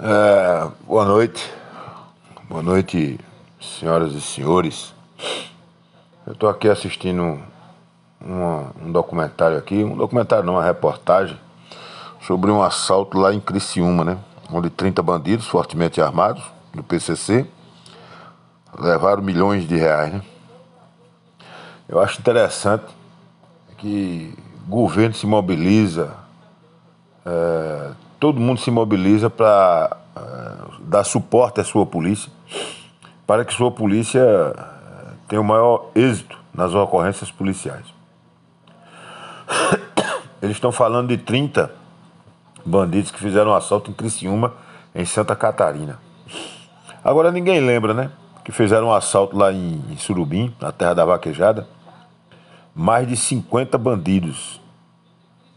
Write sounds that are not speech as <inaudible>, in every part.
É, boa noite. Boa noite, senhoras e senhores. Eu estou aqui assistindo uma, um documentário aqui, um documentário não, uma reportagem sobre um assalto lá em Criciúma, né? Onde 30 bandidos fortemente armados do PCC levaram milhões de reais, né? Eu acho interessante que o governo se mobiliza, é, todo mundo se mobiliza para uh, eh, dar suporte à sua polícia, para que sua polícia uh, tenha o maior êxito nas ocorrências policiais. <coughs> Eles estão falando de 30 bandidos que fizeram um assalto em Criciúma, em Santa Catarina. Agora ninguém lembra, né? Que fizeram um assalto lá em, em Surubim, na terra da vaquejada. Mais de 50 bandidos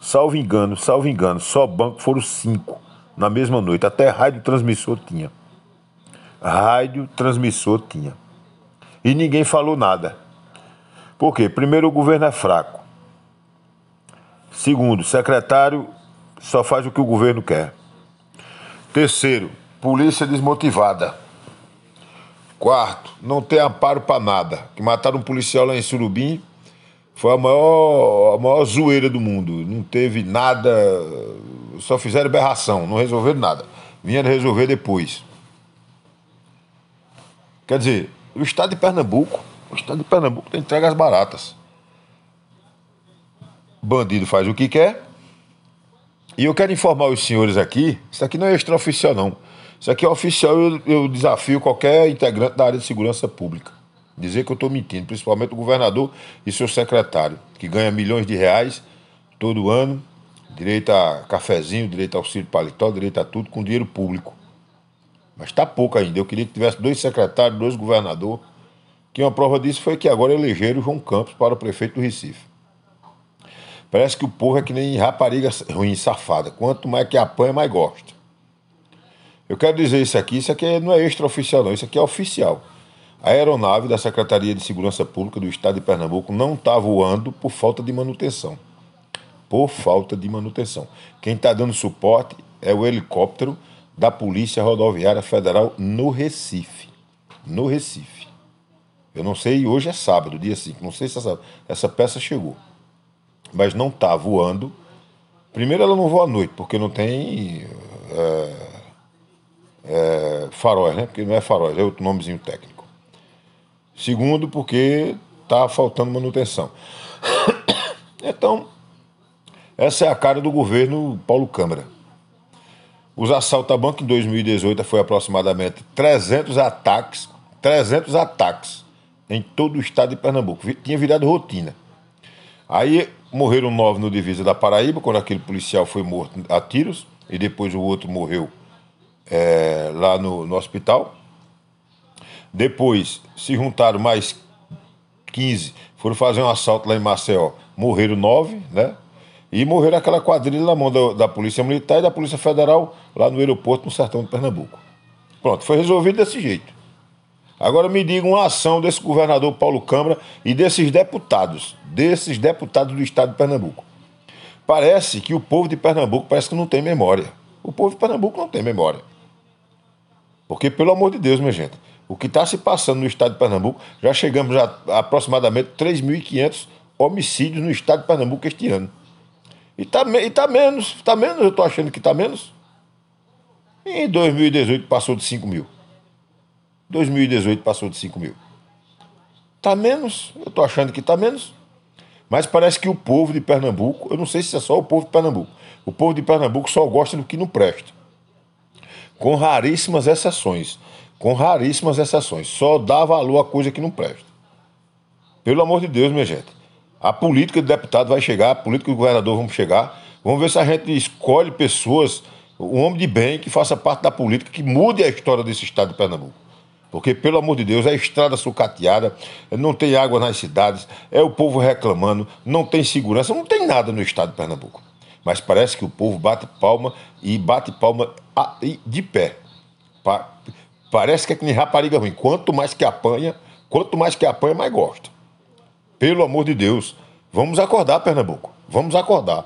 Salvo engano, salvo engano, só banco foram cinco na mesma noite. Até rádio transmissor tinha. Rádio transmissor tinha. E ninguém falou nada. Por quê? Primeiro, o governo é fraco. Segundo, secretário só faz o que o governo quer. Terceiro, polícia desmotivada. Quarto, não tem amparo para nada. Que mataram um policial lá em Surubim foi a maior, a maior zoeira do mundo. Não teve nada, só fizeram berração, não resolveram nada. Vinha resolver depois. Quer dizer, o estado de Pernambuco, o estado de Pernambuco tem entrega as baratas. Bandido faz o que quer. E eu quero informar os senhores aqui, isso aqui não é extraoficial não. Isso aqui é oficial, eu, eu desafio qualquer integrante da área de segurança pública dizer que eu estou mentindo, principalmente o governador e seu secretário, que ganha milhões de reais todo ano, direito a cafezinho, direito a auxílio paletó, direito a tudo, com dinheiro público. Mas está pouco ainda. Eu queria que tivesse dois secretários, dois governadores. Que uma prova disso foi que agora elegeram João Campos para o prefeito do Recife. Parece que o povo é que nem rapariga ruim, safada. Quanto mais que apanha, mais gosta. Eu quero dizer isso aqui, isso aqui não é extraoficial, não. Isso aqui é oficial. A aeronave da Secretaria de Segurança Pública do Estado de Pernambuco não está voando por falta de manutenção. Por falta de manutenção. Quem está dando suporte é o helicóptero da Polícia Rodoviária Federal no Recife. No Recife. Eu não sei, hoje é sábado, dia 5. Não sei se essa, essa peça chegou. Mas não está voando. Primeiro, ela não voa à noite, porque não tem é, é, faróis, né? Porque não é faróis, é outro nomezinho técnico. Segundo, porque está faltando manutenção. <coughs> Então, essa é a cara do governo Paulo Câmara. Os assaltos a banco em 2018 foi aproximadamente 300 ataques, 300 ataques em todo o estado de Pernambuco. Tinha virado rotina. Aí morreram nove no divisa da Paraíba, quando aquele policial foi morto a tiros, e depois o outro morreu é, lá no, no hospital. Depois se juntaram mais 15, foram fazer um assalto lá em Maceió. Morreram nove, né? E morreram aquela quadrilha na mão da, da Polícia Militar e da Polícia Federal lá no aeroporto no sertão de Pernambuco. Pronto, foi resolvido desse jeito. Agora me diga uma ação desse governador Paulo Câmara e desses deputados, desses deputados do estado de Pernambuco. Parece que o povo de Pernambuco parece que não tem memória. O povo de Pernambuco não tem memória. Porque, pelo amor de Deus, minha gente, o que está se passando no estado de Pernambuco, já chegamos a, aproximadamente 3.500 homicídios no estado de Pernambuco este ano. E está tá menos, está menos, eu estou achando que está menos. Em 2018 passou de 5 mil. 2018 passou de 5 mil. Está menos, eu estou achando que está menos. Mas parece que o povo de Pernambuco, eu não sei se é só o povo de Pernambuco, o povo de Pernambuco só gosta do que não presta. Com raríssimas exceções com raríssimas exceções. Só dá valor a coisa que não presta. Pelo amor de Deus, minha gente. A política de deputado vai chegar, a política do governador vamos chegar. Vamos ver se a gente escolhe pessoas, um homem de bem que faça parte da política, que mude a história desse estado de Pernambuco. Porque, pelo amor de Deus, é estrada sucateada, não tem água nas cidades, é o povo reclamando, não tem segurança, não tem nada no estado de Pernambuco. Mas parece que o povo bate palma e bate palma de pé. Parece que é que nem rapariga ruim. Quanto mais que apanha, quanto mais que apanha, mais gosta. Pelo amor de Deus, vamos acordar, Pernambuco. Vamos acordar.